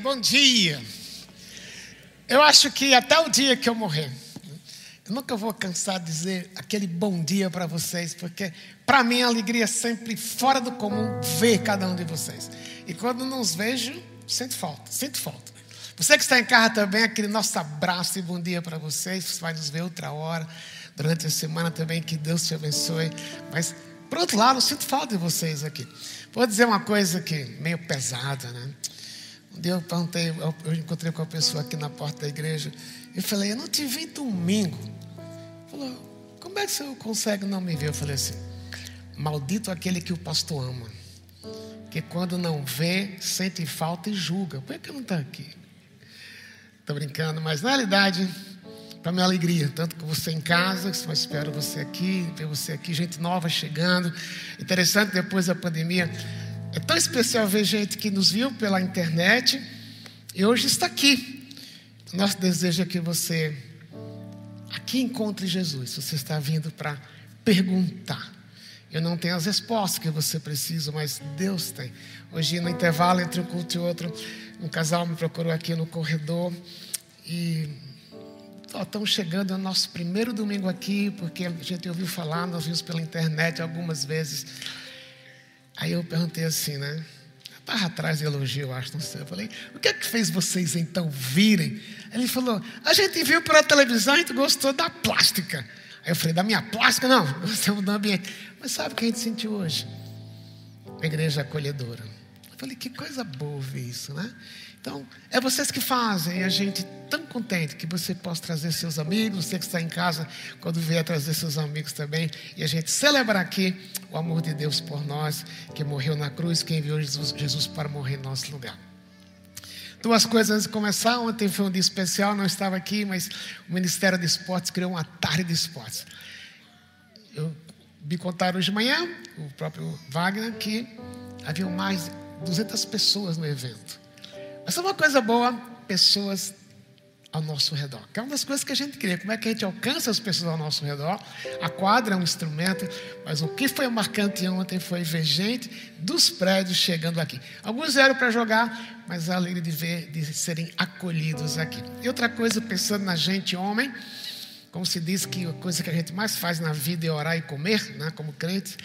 Bom dia. Eu acho que até o dia que eu morrer, eu nunca vou cansar de dizer aquele bom dia para vocês, porque para mim a alegria é sempre fora do comum ver cada um de vocês. E quando não os vejo, sinto falta, sinto falta. Você que está em casa também, aquele nosso abraço e bom dia para vocês. Você vai nos ver outra hora, durante a semana também, que Deus te abençoe. Mas, por outro lado, sinto falta de vocês aqui. Vou dizer uma coisa que meio pesada, né? Um dia eu perguntei, eu encontrei com uma pessoa aqui na porta da igreja e falei, eu não te vi domingo. Falou, como é que você consegue não me ver? Eu falei assim, maldito aquele que o pastor ama. Que quando não vê, sente falta e julga. Por que não está aqui? Estou brincando, mas na realidade, para minha alegria, tanto que você em casa, eu espero você aqui, ver você aqui, gente nova chegando. Interessante, depois da pandemia, é tão especial ver gente que nos viu pela internet e hoje está aqui. Nosso desejo é que você aqui encontre Jesus. Você está vindo para perguntar. Eu não tenho as respostas que você precisa, mas Deus tem. Hoje, no intervalo entre um culto e outro, um casal me procurou aqui no corredor e estamos chegando ao nosso primeiro domingo aqui, porque a gente ouviu falar, nós vimos pela internet algumas vezes. Aí eu perguntei assim, né? Estava atrás de elogio, eu acho, não sei. Eu falei, o que é que fez vocês então virem? Ele falou, a gente viu pela televisão, a gente gostou da plástica. Aí eu falei, da minha plástica? Não, gostamos do ambiente. Mas sabe o que a gente sentiu hoje? A igreja acolhedora. Falei, que coisa boa ver isso, né? Então, é vocês que fazem, e a gente tão contente que você possa trazer seus amigos, você que está em casa, quando vier trazer seus amigos também, e a gente celebrar aqui o amor de Deus por nós, que morreu na cruz, que enviou Jesus, Jesus para morrer em nosso lugar. Duas coisas antes de começar. Ontem foi um dia especial, não estava aqui, mas o Ministério de Esportes criou uma tarde de esportes. Eu me contaram hoje de manhã, o próprio Wagner, que havia mais 200 pessoas no evento. Mas é uma coisa boa, pessoas ao nosso redor. Que é uma das coisas que a gente queria. Como é que a gente alcança as pessoas ao nosso redor? A quadra é um instrumento, mas o que foi marcante ontem foi ver gente dos prédios chegando aqui. Alguns vieram para jogar, mas a alegria de ver, de serem acolhidos aqui. E outra coisa, pensando na gente, homem, como se diz que a coisa que a gente mais faz na vida é orar e comer, né, como crentes.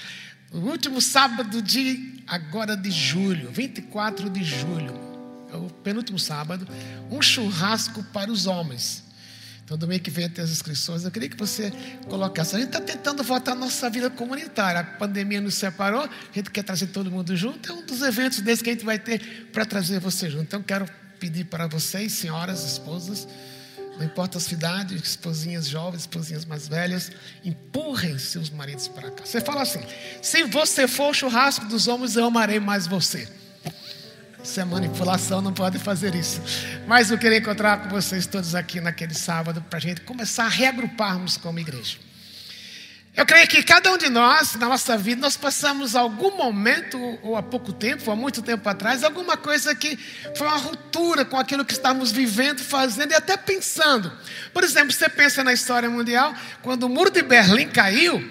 No último sábado de agora de julho, 24 de julho, é o penúltimo sábado, um churrasco para os homens. Então, domingo que vem tem as inscrições. Eu queria que você colocasse. A gente está tentando voltar a nossa vida comunitária. A pandemia nos separou, a gente quer trazer todo mundo junto. É um dos eventos desses que a gente vai ter para trazer você junto. Então, quero pedir para vocês, senhoras, esposas, não importa a cidade, esposinhas jovens, esposinhas mais velhas, empurrem seus maridos para cá. Você fala assim: se você for o churrasco dos homens, eu amarei mais você. Isso é manipulação, não pode fazer isso. Mas eu queria encontrar com vocês todos aqui naquele sábado para a gente começar a reagruparmos como igreja. Eu creio que cada um de nós, na nossa vida, nós passamos algum momento, ou há pouco tempo, ou há muito tempo atrás, alguma coisa que foi uma ruptura com aquilo que estamos vivendo, fazendo e até pensando. Por exemplo, você pensa na história mundial, quando o muro de Berlim caiu,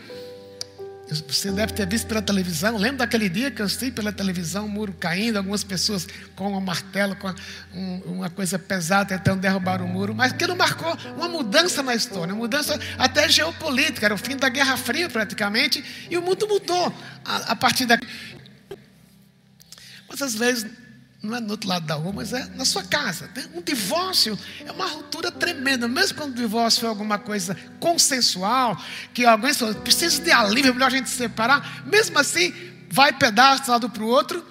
você deve ter visto pela televisão. Lembro daquele dia que eu assisti pela televisão, o muro caindo, algumas pessoas com um martelo, com um, uma coisa pesada, tentando derrubar o muro. Mas aquilo marcou uma mudança na história, uma mudança até geopolítica. Era o fim da Guerra Fria, praticamente, e o mundo mudou a, a partir daqui. Mas às vezes não é no outro lado da rua, mas é na sua casa. Um divórcio é uma ruptura tremenda, mesmo quando o divórcio é alguma coisa consensual, que alguém fala, precisa de alívio, é melhor a gente se separar, mesmo assim, vai pedaço de lado para o outro,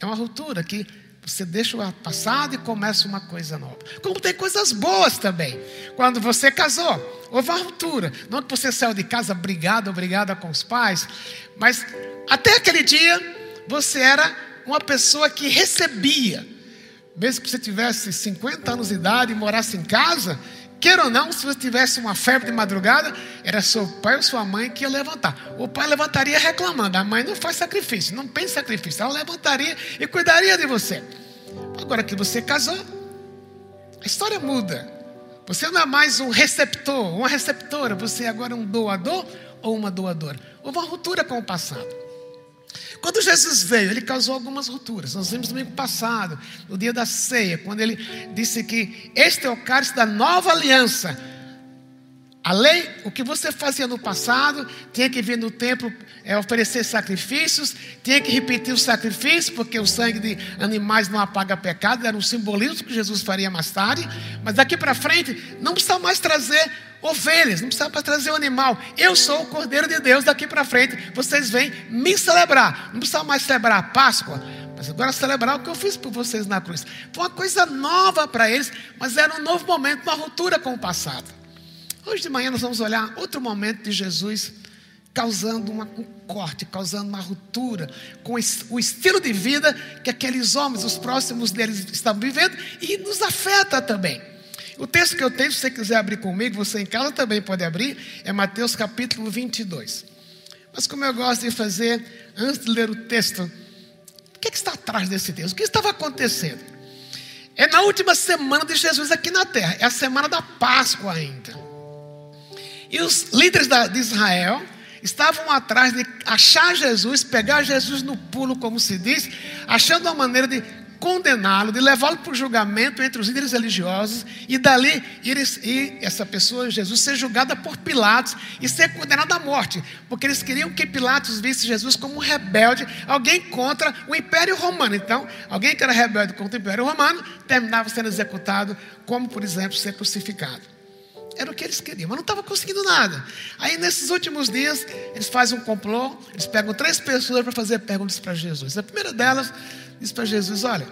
é uma ruptura que você deixa o passado e começa uma coisa nova. Como tem coisas boas também. Quando você casou, houve uma ruptura. Não que você saiu de casa brigado, obrigada com os pais, mas até aquele dia você era uma pessoa que recebia. Mesmo que você tivesse 50 anos de idade e morasse em casa, queira ou não, se você tivesse uma febre de madrugada, era seu pai ou sua mãe que ia levantar. O pai levantaria reclamando, a mãe não faz sacrifício, não pensa em sacrifício, ela levantaria e cuidaria de você. Agora que você casou, a história muda. Você não é mais um receptor, uma receptora, você é agora um doador ou uma doadora. Houve uma ruptura com o passado. Quando Jesus veio, ele causou algumas rupturas. Nós vimos domingo passado, no dia da ceia, quando ele disse que este é o cálice da nova aliança a lei, o que você fazia no passado, tinha que vir no templo é, oferecer sacrifícios, tinha que repetir os sacrifícios, porque o sangue de animais não apaga pecado, era um simbolismo que Jesus faria mais tarde. Mas daqui para frente, não precisa mais trazer ovelhas, não precisa mais trazer o animal. Eu sou o Cordeiro de Deus, daqui para frente vocês vêm me celebrar. Não precisa mais celebrar a Páscoa, mas agora celebrar o que eu fiz por vocês na cruz. Foi uma coisa nova para eles, mas era um novo momento, uma ruptura com o passado. Hoje de manhã nós vamos olhar outro momento de Jesus causando uma, um corte, causando uma ruptura com o estilo de vida que aqueles homens, os próximos deles, estavam vivendo e nos afeta também. O texto que eu tenho, se você quiser abrir comigo, você em casa também pode abrir, é Mateus capítulo 22. Mas como eu gosto de fazer, antes de ler o texto, o que, é que está atrás desse texto? O que estava acontecendo? É na última semana de Jesus aqui na terra, é a semana da Páscoa ainda. E os líderes de Israel estavam atrás de achar Jesus, pegar Jesus no pulo, como se diz, achando uma maneira de condená-lo, de levá-lo para o julgamento entre os líderes religiosos e dali ir, essa pessoa, Jesus, ser julgada por Pilatos e ser condenada à morte, porque eles queriam que Pilatos visse Jesus como um rebelde, alguém contra o Império Romano. Então, alguém que era rebelde contra o Império Romano terminava sendo executado, como, por exemplo, ser crucificado. Era o que eles queriam, mas não estava conseguindo nada. Aí, nesses últimos dias, eles fazem um complô, eles pegam três pessoas para fazer perguntas para Jesus. A primeira delas diz para Jesus: Olha,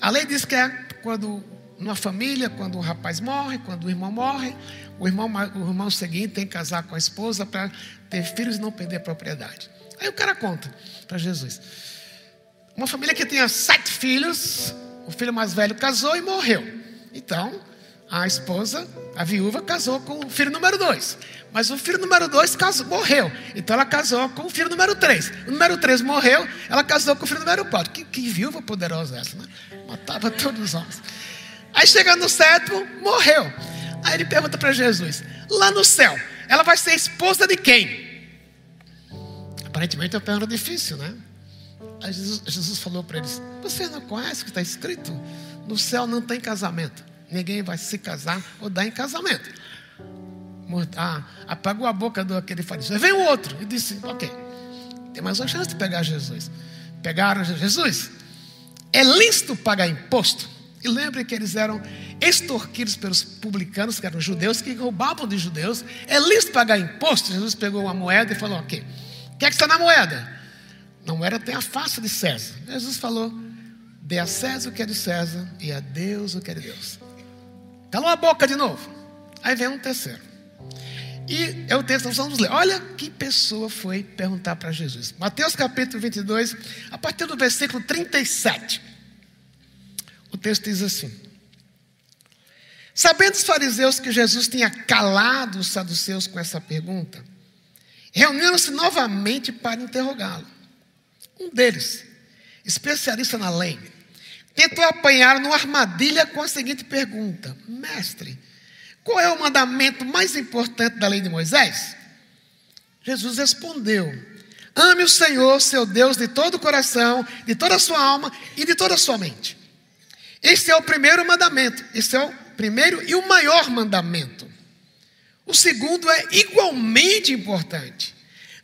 a lei diz que é quando, numa família, quando um rapaz morre, quando o irmão morre, o irmão, o irmão seguinte tem que casar com a esposa para ter filhos e não perder a propriedade. Aí o cara conta para Jesus: Uma família que tinha sete filhos, o filho mais velho casou e morreu. Então, a esposa, a viúva, casou com o filho número dois. Mas o filho número dois casou, morreu. Então ela casou com o filho número três. O número três morreu, ela casou com o filho número quatro. Que, que viúva poderosa essa, né? Matava todos os homens. Aí chega no sétimo, morreu. Aí ele pergunta para Jesus: lá no céu, ela vai ser esposa de quem? Aparentemente é uma pergunta difícil, né? Aí Jesus, Jesus falou para eles: Você não conhece o que está escrito? No céu não tem casamento ninguém vai se casar ou dar em casamento. Ah, apagou a boca do aquele fariseu. Vem o outro e disse: Ok, tem mais uma chance de pegar Jesus. Pegaram Jesus. É lícito pagar imposto. E lembre que eles eram extorquidos pelos publicanos, que eram judeus, que roubavam de judeus. É lícito pagar imposto. Jesus pegou uma moeda e falou: Ok, o que é que está na moeda? Na moeda tem a face de César. Jesus falou: Dê a César o que é de César e a Deus o que é de Deus. Calou a boca de novo. Aí vem um terceiro. E é o texto nós vamos ler. Olha que pessoa foi perguntar para Jesus. Mateus capítulo 22, a partir do versículo 37. O texto diz assim: Sabendo os fariseus que Jesus tinha calado os saduceus com essa pergunta, reuniram-se novamente para interrogá-lo. Um deles, especialista na lei, tentou apanhar numa armadilha com a seguinte pergunta: Mestre, qual é o mandamento mais importante da lei de Moisés? Jesus respondeu: Ame o Senhor, seu Deus, de todo o coração, de toda a sua alma e de toda a sua mente. Este é o primeiro mandamento, este é o primeiro e o maior mandamento. O segundo é igualmente importante.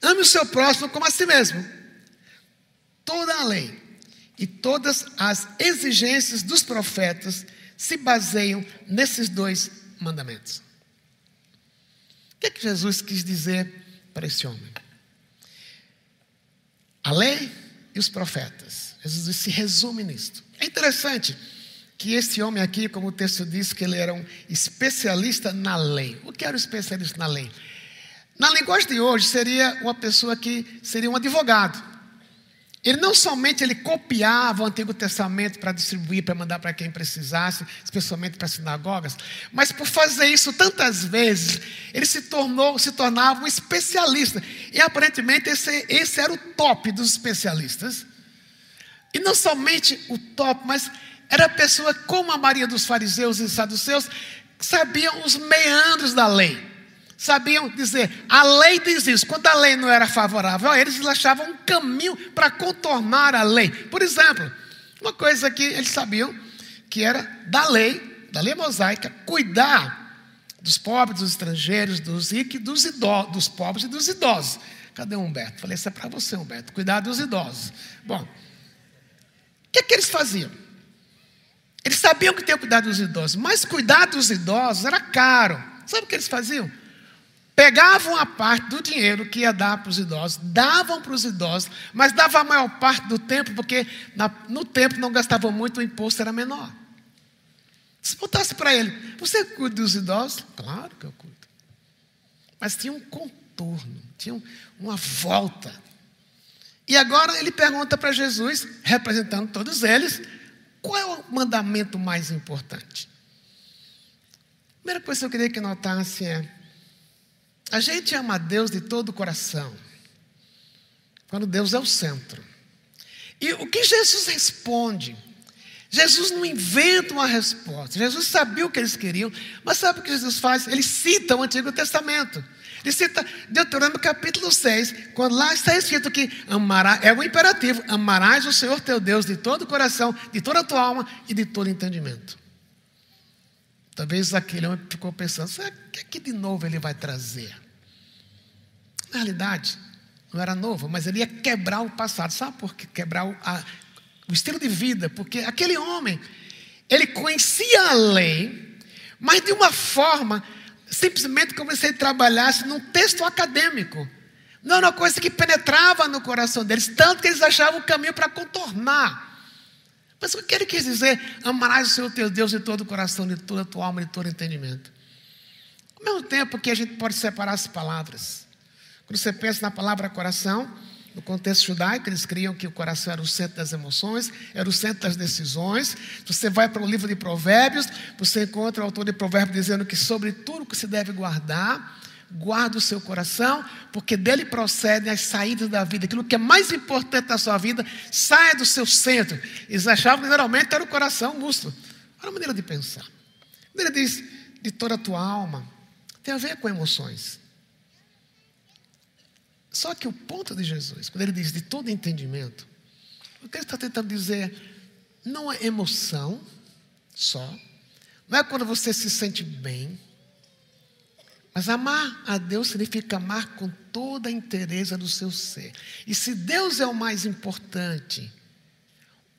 Ame o seu próximo como a si mesmo. Toda a lei e todas as exigências dos profetas se baseiam nesses dois mandamentos. O que, é que Jesus quis dizer para esse homem? A lei e os profetas. Jesus se resume nisto. É interessante que esse homem aqui, como o texto diz, que ele era um especialista na lei. O que era um especialista na lei? Na linguagem de hoje, seria uma pessoa que seria um advogado. Ele não somente ele copiava o Antigo Testamento para distribuir, para mandar para quem precisasse, especialmente para as sinagogas, mas por fazer isso tantas vezes, ele se tornou, se tornava um especialista. E aparentemente esse, esse era o top dos especialistas. E não somente o top, mas era a pessoa como a Maria dos fariseus e saduceus, que sabiam os meandros da lei. Sabiam dizer, a lei diz isso. Quando a lei não era favorável eles achavam um caminho para contornar a lei. Por exemplo, uma coisa que eles sabiam que era da lei, da lei mosaica, cuidar dos pobres, dos estrangeiros, dos ricos, dos idosos, dos pobres e dos idosos. Cadê o Humberto? Falei, isso é para você, Humberto, cuidar dos idosos. Bom, o que, é que eles faziam? Eles sabiam que tinham que cuidar dos idosos, mas cuidar dos idosos era caro. Sabe o que eles faziam? Pegavam a parte do dinheiro que ia dar para os idosos, davam para os idosos, mas davam a maior parte do tempo, porque na, no tempo não gastavam muito, o imposto era menor. Se botasse para ele, você cuida dos idosos? Claro que eu cuido. Mas tinha um contorno, tinha uma volta. E agora ele pergunta para Jesus, representando todos eles, qual é o mandamento mais importante? A primeira coisa que eu queria que notasse é a gente ama a Deus de todo o coração, quando Deus é o centro. E o que Jesus responde? Jesus não inventa uma resposta. Jesus sabia o que eles queriam, mas sabe o que Jesus faz? Ele cita o Antigo Testamento. Ele cita Deuteronômio capítulo 6, quando lá está escrito que amará, é o imperativo: amarás o Senhor teu Deus de todo o coração, de toda a tua alma e de todo entendimento. Talvez aquele homem ficou pensando: o que, que de novo ele vai trazer? Na realidade, não era novo, mas ele ia quebrar o passado. Sabe por que quebrar o, a, o estilo de vida? Porque aquele homem, ele conhecia a lei, mas de uma forma, simplesmente como se ele trabalhasse num texto acadêmico. Não era uma coisa que penetrava no coração deles, tanto que eles achavam o caminho para contornar. Mas o que ele quis dizer? Amarás o Senhor teu Deus de todo o coração, de toda a tua alma, de todo entendimento. Ao mesmo tempo que a gente pode separar as palavras. Quando você pensa na palavra coração, no contexto judaico, eles criam que o coração era o centro das emoções, era o centro das decisões. Você vai para o livro de Provérbios, você encontra o autor de Provérbios dizendo que sobre tudo que se deve guardar, guarda o seu coração, porque dele procedem as saídas da vida. Aquilo que é mais importante na sua vida, saia do seu centro. Eles achavam que geralmente era o coração, o músculo. Olha a maneira de pensar. Ele diz, de toda a tua alma, tem a ver com emoções. Só que o ponto de Jesus, quando ele diz de todo entendimento, o que ele está tentando dizer não é emoção só, não é quando você se sente bem, mas amar a Deus significa amar com toda a interesse do seu ser. E se Deus é o mais importante,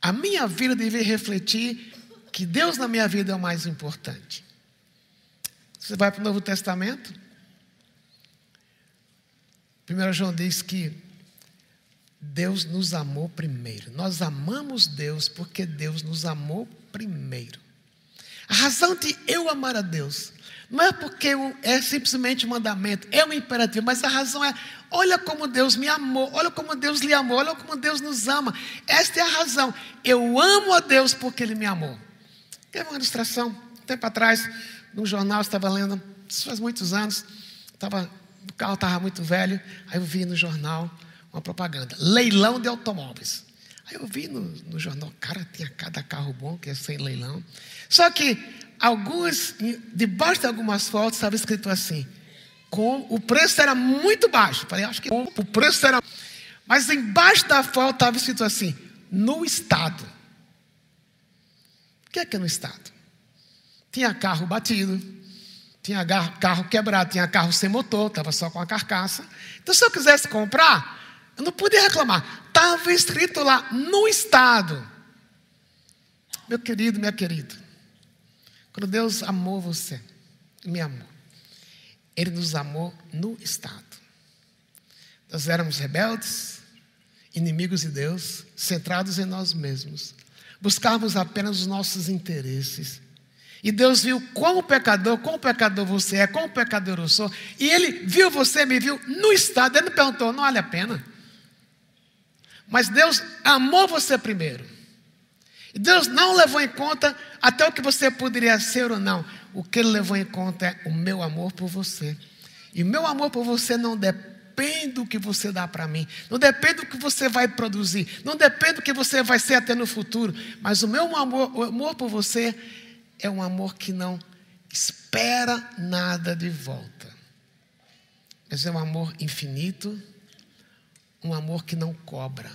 a minha vida deve refletir que Deus na minha vida é o mais importante. Você vai para o Novo Testamento? 1 João diz que Deus nos amou primeiro. Nós amamos Deus porque Deus nos amou primeiro. A razão de eu amar a Deus não é porque é simplesmente um mandamento, é um imperativo, mas a razão é: olha como Deus me amou, olha como Deus lhe amou, olha como Deus nos ama. Esta é a razão. Eu amo a Deus porque Ele me amou. Teve uma ilustração, um tempo atrás, num jornal, estava lendo, isso faz muitos anos, estava, o carro estava muito velho, aí eu vi no jornal uma propaganda: leilão de automóveis. Aí eu vi no, no jornal, cara, tinha cada carro bom que é sem leilão. Só que alguns, debaixo de algumas fotos, estava escrito assim: com, o preço era muito baixo. Falei, acho que o preço era. Mas embaixo da foto estava escrito assim: no estado. O que é que é no estado? Tinha carro batido, tinha carro quebrado, tinha carro sem motor, estava só com a carcaça. Então, se eu quisesse comprar, eu não podia reclamar. Estava escrito lá, no estado. Meu querido, minha querida, quando Deus amou você, me amou, Ele nos amou no estado. Nós éramos rebeldes, inimigos de Deus, centrados em nós mesmos, buscávamos apenas os nossos interesses. E Deus viu quão pecador, quão pecador você é, quão pecador eu sou. E Ele viu você, me viu no estado. Ele não perguntou, não vale a pena. Mas Deus amou você primeiro. Deus não levou em conta até o que você poderia ser ou não. O que Ele levou em conta é o meu amor por você. E meu amor por você não depende do que você dá para mim, não depende do que você vai produzir, não depende do que você vai ser até no futuro. Mas o meu amor, o amor por você é um amor que não espera nada de volta. mas é um amor infinito, um amor que não cobra.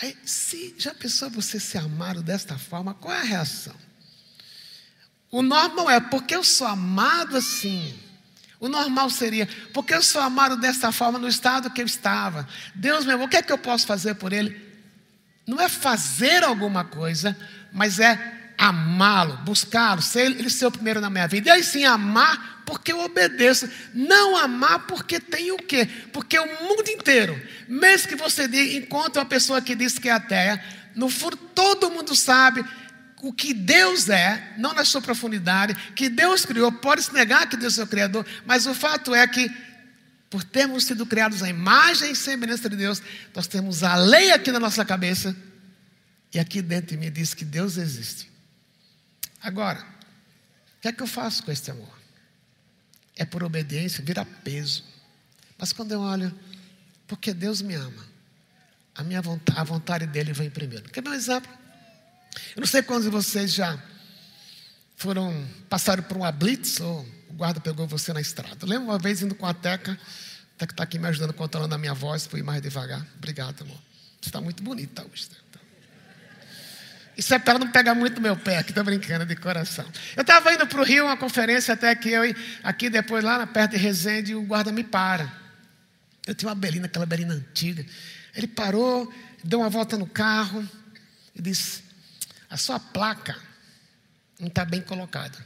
Aí, se já pensou você ser amado desta forma, qual é a reação? O normal é porque eu sou amado assim. O normal seria, porque eu sou amado desta forma no estado que eu estava. Deus meu, o que é que eu posso fazer por Ele? Não é fazer alguma coisa, mas é amá-lo, buscá-lo, ser ele ser o primeiro na minha vida. E aí sim, amar porque eu obedeço. Não amar porque tem o quê? Porque o mundo inteiro, mesmo que você encontre uma pessoa que diz que é ateia, no fundo todo mundo sabe o que Deus é, não na sua profundidade, que Deus criou, pode se negar que Deus é o Criador, mas o fato é que, por termos sido criados à imagem e semelhança de Deus, nós temos a lei aqui na nossa cabeça, e aqui dentro de mim diz que Deus existe. Agora, o que é que eu faço com esse amor? É por obediência, vira peso. Mas quando eu olho, porque Deus me ama, a minha vontade, a vontade dele vem primeiro. Quer ver um exemplo? Eu não sei quantos de vocês já foram, passaram por uma blitz ou o guarda pegou você na estrada. Eu lembro uma vez indo com a Teca, a Teca está aqui me ajudando, controlando a minha voz, fui mais devagar. Obrigado, amor. Você está muito bonita hoje. Tá? Isso é para não pegar muito meu pé, aqui estou brincando de coração. Eu estava indo para o Rio, uma conferência até que eu, aqui depois lá perto de Resende, o guarda me para. Eu tinha uma belina, aquela belina antiga. Ele parou, deu uma volta no carro e disse: a sua placa não está bem colocada.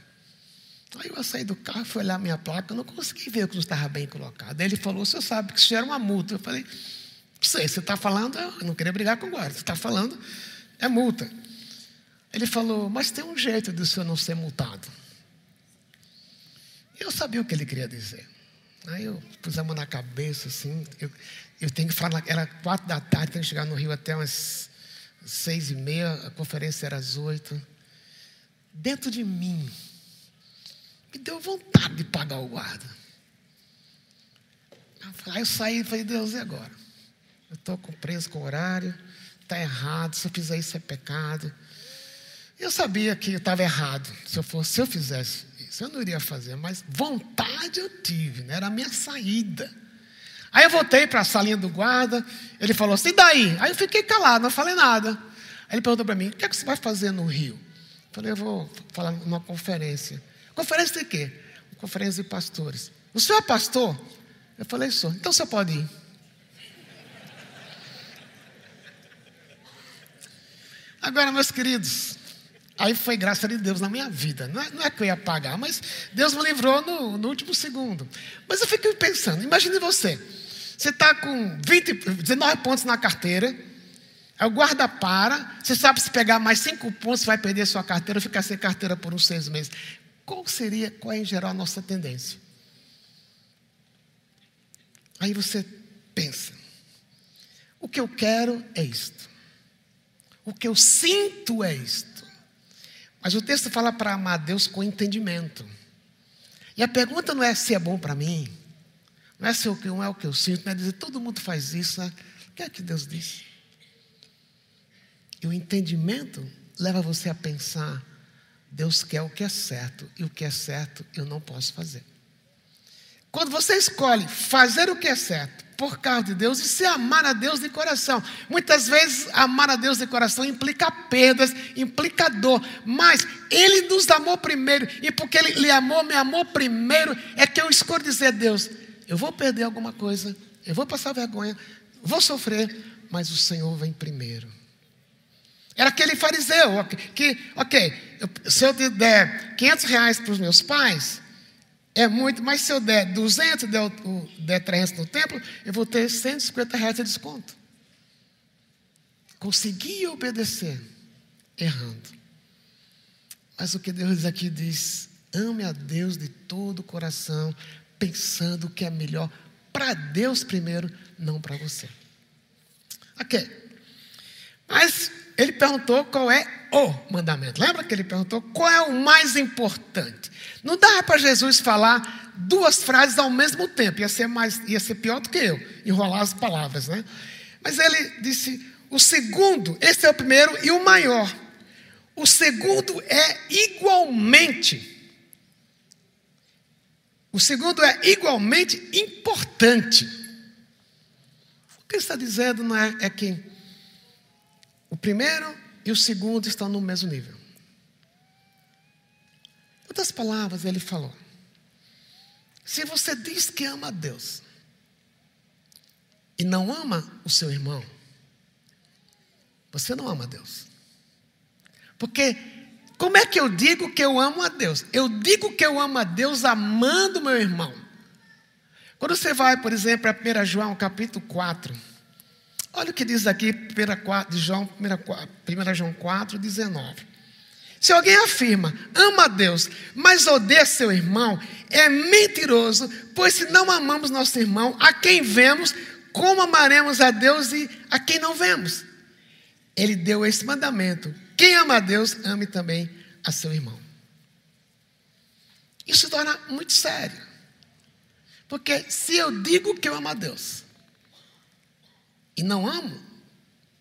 Aí eu saí do carro, fui olhar a minha placa, eu não consegui ver que não estava bem colocada. Aí ele falou: Você sabe que isso era uma multa. Eu falei: Não sei, você está falando, eu não queria brigar com o guarda, você está falando, é multa. Ele falou: Mas tem um jeito de o senhor não ser multado. Eu sabia o que ele queria dizer. Aí eu pus a mão na cabeça, assim. Eu, eu tenho que falar, era quatro da tarde, tenho que chegar no Rio até umas seis e meia, a conferência era às oito. Dentro de mim, me deu vontade de pagar o guarda. Aí eu saí e falei, Deus, e agora? Eu estou preso com o horário, está errado, se eu fizer isso é pecado. Eu sabia que eu estava errado. Se eu, fosse, se eu fizesse isso, eu não iria fazer, mas vontade eu tive, né? era a minha saída. Aí eu voltei para a salinha do guarda, ele falou assim, e daí? Aí eu fiquei calado, não falei nada. Aí ele perguntou para mim, o que é que você vai fazer no Rio? Eu falei, eu vou falar numa conferência. Conferência de quê? Conferência de pastores. O senhor é pastor? Eu falei, sou. Então você pode ir. Agora, meus queridos, aí foi graça de Deus na minha vida. Não é, não é que eu ia pagar, mas Deus me livrou no, no último segundo. Mas eu fiquei pensando, imagine você. Você está com 20, 19 pontos na carteira. Aí o guarda para. Você sabe se pegar mais cinco pontos, vai perder sua carteira, ficar sem carteira por uns seis meses. Qual seria, qual é em geral a nossa tendência? Aí você pensa: o que eu quero é isto. O que eu sinto é isto. Mas o texto fala para amar Deus com entendimento. E a pergunta não é se é bom para mim. Não é se o que não é o que eu sinto, não é dizer todo mundo faz isso. Né? O que é que Deus disse? E o entendimento leva você a pensar: Deus quer o que é certo, e o que é certo eu não posso fazer. Quando você escolhe fazer o que é certo por causa de Deus. E se amar a Deus de coração, muitas vezes amar a Deus de coração implica perdas, implica dor, mas Ele nos amou primeiro, e porque Ele lhe amou, me amou primeiro, é que eu escolho dizer: Deus, eu vou perder alguma coisa, eu vou passar vergonha, vou sofrer, mas o Senhor vem primeiro. Era aquele fariseu que, ok, se eu der 500 reais para os meus pais, é muito, mas se eu der 200, der, der 300 no templo, eu vou ter 150 reais de desconto. Consegui obedecer, errando. Mas o que Deus aqui diz, ame a Deus de todo o coração, pensando que é melhor para Deus primeiro, não para você. Ok. Mas ele perguntou qual é o mandamento. Lembra que ele perguntou qual é o mais importante? Não dá para Jesus falar duas frases ao mesmo tempo, ia ser, mais, ia ser pior do que eu, enrolar as palavras, né? Mas ele disse: o segundo, esse é o primeiro e o maior. O segundo é igualmente O segundo é igualmente importante. O que ele está dizendo não é, é que o primeiro e o segundo estão no mesmo nível. Outras palavras, ele falou: se você diz que ama a Deus e não ama o seu irmão, você não ama a Deus. Porque como é que eu digo que eu amo a Deus? Eu digo que eu amo a Deus amando meu irmão. Quando você vai, por exemplo, a 1 João capítulo 4, olha o que diz aqui, 1 João, 1 João 4, 19. Se alguém afirma, ama a Deus, mas odeia seu irmão, é mentiroso, pois se não amamos nosso irmão, a quem vemos, como amaremos a Deus e a quem não vemos? Ele deu esse mandamento: quem ama a Deus, ame também a seu irmão. Isso torna muito sério. Porque se eu digo que eu amo a Deus e não amo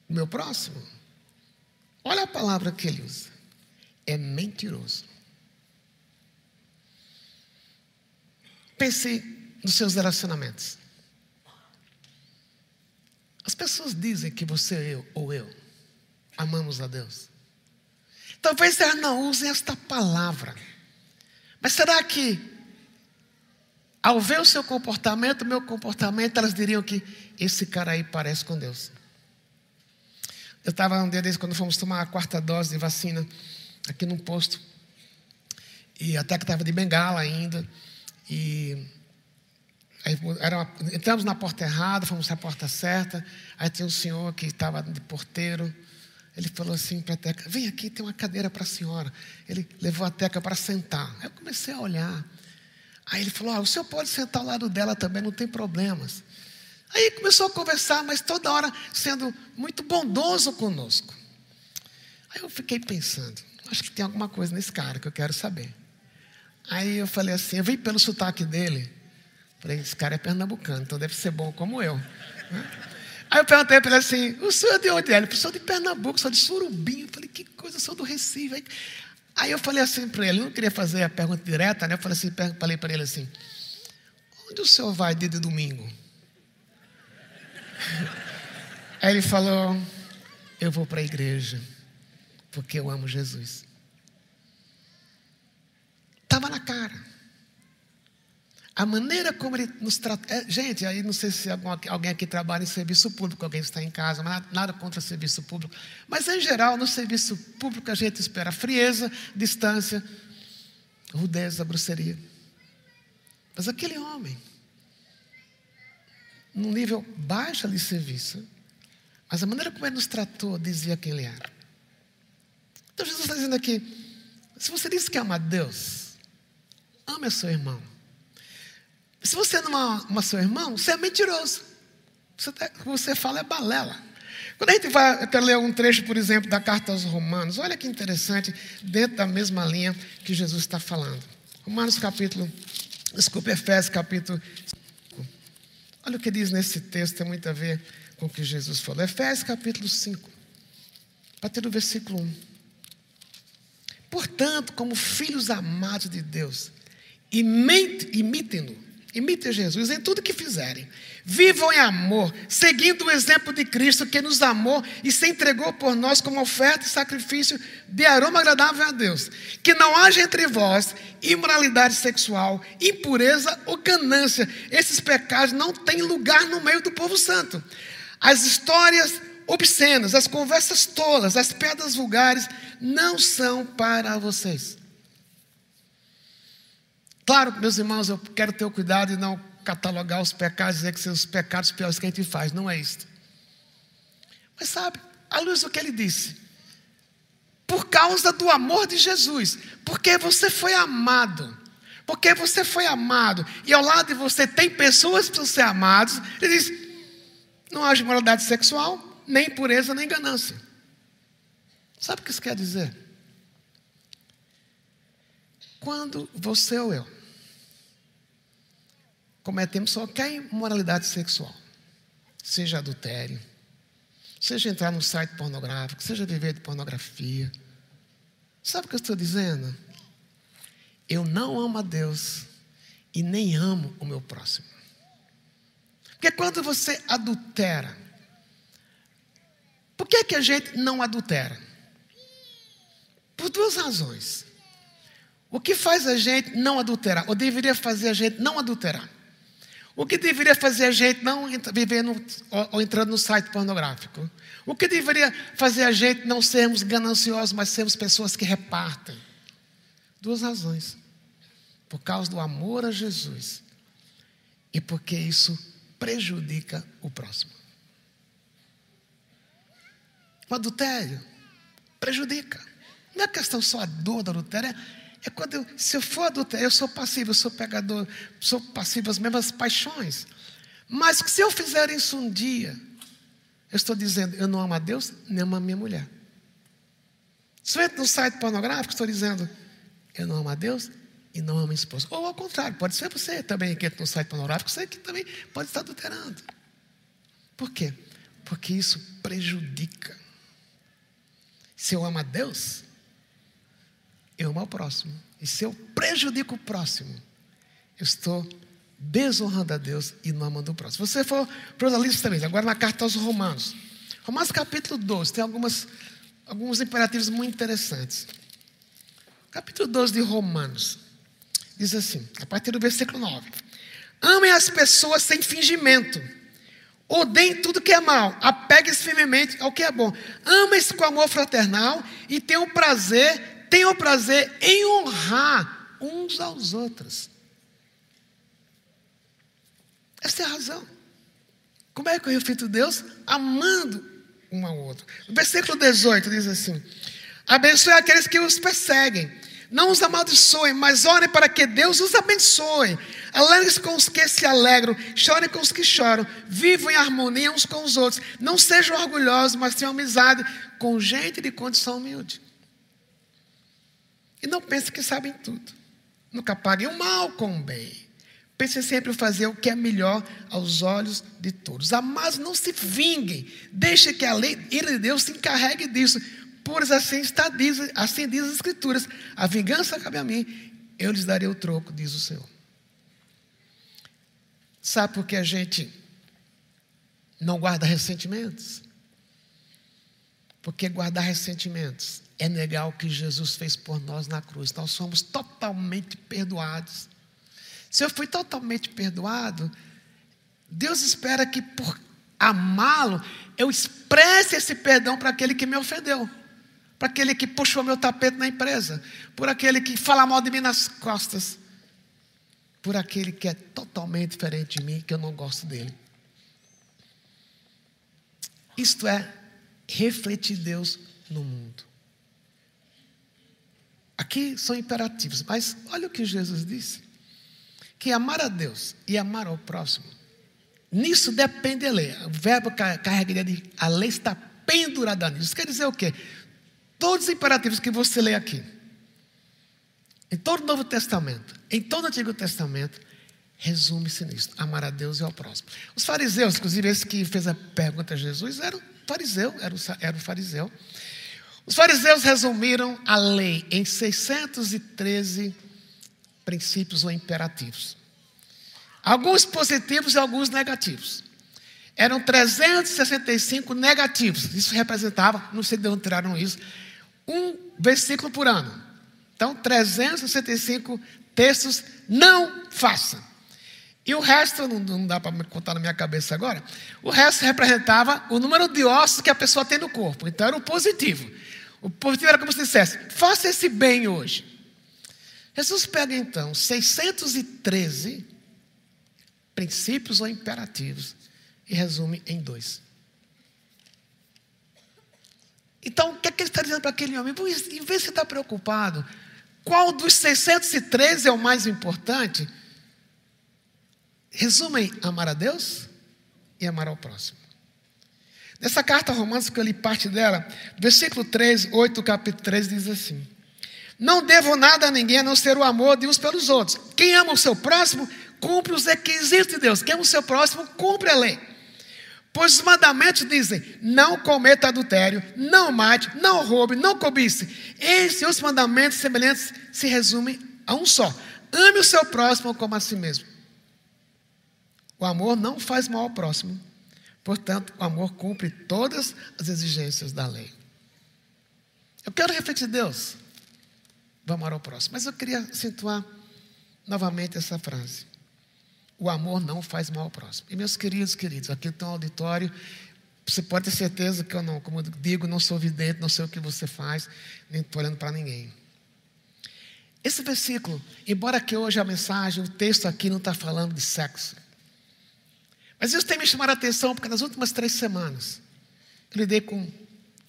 o meu próximo, olha a palavra que ele usa. É mentiroso. Pense nos seus relacionamentos. As pessoas dizem que você eu, ou eu amamos a Deus. Talvez elas não usem esta palavra. Mas será que, ao ver o seu comportamento, o meu comportamento, elas diriam que esse cara aí parece com Deus? Eu estava um dia desses, quando fomos tomar a quarta dose de vacina, aqui num posto. E até que estava de bengala ainda. E aí, era uma, entramos na porta errada, fomos na porta certa. Aí tinha um senhor que estava de porteiro. Ele falou assim para a Teca: Vem aqui, tem uma cadeira para a senhora. Ele levou a Teca para sentar. Aí eu comecei a olhar. Aí ele falou: ah, O senhor pode sentar ao lado dela também, não tem problemas. Aí começou a conversar, mas toda hora sendo muito bondoso conosco. Aí eu fiquei pensando: Acho que tem alguma coisa nesse cara que eu quero saber. Aí eu falei assim: Eu vi pelo sotaque dele. Falei: Esse cara é pernambucano, então deve ser bom como eu. Aí eu perguntei para ele assim: o senhor é de onde é? Ele sou de Pernambuco, sou de Surubim. Eu falei: que coisa, sou do Recife. Aí eu falei assim para ele: eu não queria fazer a pergunta direta, né? Eu falei, assim, falei para ele assim: onde o senhor vai dia de domingo? Aí ele falou: eu vou para a igreja, porque eu amo Jesus. Estava na cara. A maneira como ele nos trata. É, gente, aí não sei se alguém aqui trabalha em serviço público, alguém está em casa, nada, nada contra serviço público. Mas, em geral, no serviço público a gente espera frieza, distância, rudeza, grosseria. Mas aquele homem, num nível baixo de serviço, mas a maneira como ele nos tratou dizia quem ele era. Então Jesus está dizendo aqui: se você diz que ama a Deus, ame seu irmão. Se você não ama seu irmão, você é mentiroso. Você, tá, você fala é balela. Quando a gente vai até ler um trecho, por exemplo, da carta aos Romanos, olha que interessante, dentro da mesma linha que Jesus está falando. Romanos capítulo, desculpe, Efésios capítulo 5. Olha o que diz nesse texto, tem muito a ver com o que Jesus falou. Efésios capítulo 5, a partir do versículo 1. Portanto, como filhos amados de Deus, imitem-no Imitem Jesus em tudo que fizerem. Vivam em amor, seguindo o exemplo de Cristo que nos amou e se entregou por nós como oferta e sacrifício de aroma agradável a Deus. Que não haja entre vós imoralidade sexual, impureza ou ganância. Esses pecados não têm lugar no meio do povo santo. As histórias obscenas, as conversas tolas, as pedras vulgares não são para vocês. Claro, meus irmãos, eu quero ter o cuidado de não catalogar os pecados e dizer que são os pecados piores que a gente faz. Não é isso. Mas sabe, à luz do que ele disse, por causa do amor de Jesus, porque você foi amado, porque você foi amado, e ao lado de você tem pessoas para ser amados, ele diz: não haja moralidade sexual, nem pureza, nem ganância. Sabe o que isso quer dizer? Quando você ou eu cometemos qualquer imoralidade sexual, seja adultério, seja entrar num site pornográfico, seja viver de pornografia. Sabe o que eu estou dizendo? Eu não amo a Deus e nem amo o meu próximo. Porque quando você adultera, por que, que a gente não adultera? Por duas razões. O que faz a gente não adulterar? Ou deveria fazer a gente não adulterar? O que deveria fazer a gente não viver ou, ou entrando no site pornográfico? O que deveria fazer a gente não sermos gananciosos, mas sermos pessoas que repartem? Duas razões. Por causa do amor a Jesus e porque isso prejudica o próximo. O adultério prejudica. Não é questão só a dor do adultério, é quando eu, se eu for adultério, eu sou passivo, eu sou pegador, sou passivo às mesmas paixões. Mas se eu fizer isso um dia, eu estou dizendo, eu não amo a Deus, nem amo a minha mulher. Se eu entro no site pornográfico, estou dizendo, eu não amo a Deus e não amo a minha esposa. Ou ao contrário, pode ser você também que entra no site pornográfico, você que também pode estar adulterando. Por quê? Porque isso prejudica. Se eu amo a Deus, eu amo ao próximo. E se eu prejudico o próximo, eu estou desonrando a Deus e não amando o próximo. Você for para os listas também, agora na carta aos Romanos. Romanos capítulo 12, tem algumas, alguns imperativos muito interessantes. Capítulo 12 de Romanos. Diz assim, a partir do versículo 9: Amem as pessoas sem fingimento. Odeiem tudo que é mal. Apeguem-se firmemente ao que é bom. Amem-se com amor fraternal e tenham prazer tenham prazer em honrar uns aos outros. Essa é a razão. Como é que eu reflito Deus? Amando um ao outro. O versículo 18 diz assim: Abençoe aqueles que os perseguem. Não os amaldiçoem, mas orem para que Deus os abençoe. Alegrem-se com os que se alegram, chorem com os que choram, vivam em harmonia uns com os outros. Não sejam orgulhosos, mas tenham amizade com gente de condição humilde. E não pense que sabem tudo. Nunca paguem o mal com o bem. Pense sempre em fazer o que é melhor aos olhos de todos. Amados, não se vinguem. Deixe que a lei de Deus se encarregue disso. Pois assim está, diz, assim diz as Escrituras. A vingança cabe a mim, eu lhes darei o troco, diz o Senhor. Sabe por que a gente não guarda ressentimentos? Porque guardar ressentimentos é negar o que Jesus fez por nós na cruz. Nós somos totalmente perdoados. Se eu fui totalmente perdoado, Deus espera que por amá-lo, eu expresse esse perdão para aquele que me ofendeu, para aquele que puxou meu tapete na empresa, por aquele que fala mal de mim nas costas, por aquele que é totalmente diferente de mim, que eu não gosto dele. Isto é refletir Deus no mundo. Aqui são imperativos, mas olha o que Jesus disse: que amar a Deus e amar ao próximo, nisso depende a lei. O verbo carrega de a lei está pendurada nisso. Isso quer dizer o quê? Todos os imperativos que você lê aqui, em todo o Novo Testamento, em todo o Antigo Testamento, resume-se nisso: amar a Deus e ao próximo. Os fariseus, inclusive esse que fez a pergunta a Jesus, era fariseu, era o fariseu. Os fariseus resumiram a lei em 613 princípios ou imperativos. Alguns positivos e alguns negativos. Eram 365 negativos. Isso representava, não sei de onde tiraram isso, um versículo por ano. Então, 365 textos não façam. E o resto, não, dá para contar na minha cabeça agora, o resto representava o número de ossos que a pessoa tem no corpo. Então, era o positivo. O positivo era como se dissesse: faça esse bem hoje. Jesus pega então 613 princípios ou imperativos e resume em dois. Então, o que, é que ele está dizendo para aquele homem? Em vez de você estar preocupado, qual dos 613 é o mais importante? Resumem amar a Deus e amar ao próximo. Nessa carta a Romanos, que eu li parte dela, versículo 3, 8 do capítulo 3 diz assim: Não devo nada a ninguém a não ser o amor de uns pelos outros. Quem ama o seu próximo, cumpre os requisitos de Deus. Quem ama o seu próximo, cumpre a lei. Pois os mandamentos dizem: não cometa adultério, não mate, não roube, não cobice. Esses os mandamentos semelhantes se resumem a um só: ame o seu próximo como a si mesmo. O amor não faz mal ao próximo. Portanto, o amor cumpre todas as exigências da lei. Eu quero refletir Deus. Vamos amar ao próximo. Mas eu queria acentuar novamente essa frase. O amor não faz mal ao próximo. E meus queridos, queridos, aqui está um auditório. Você pode ter certeza que eu não, como eu digo, não sou vidente, não sei o que você faz, nem estou olhando para ninguém. Esse versículo, embora que hoje a mensagem, o texto aqui não está falando de sexo. Mas isso tem me chamado a atenção porque nas últimas três semanas eu lidei com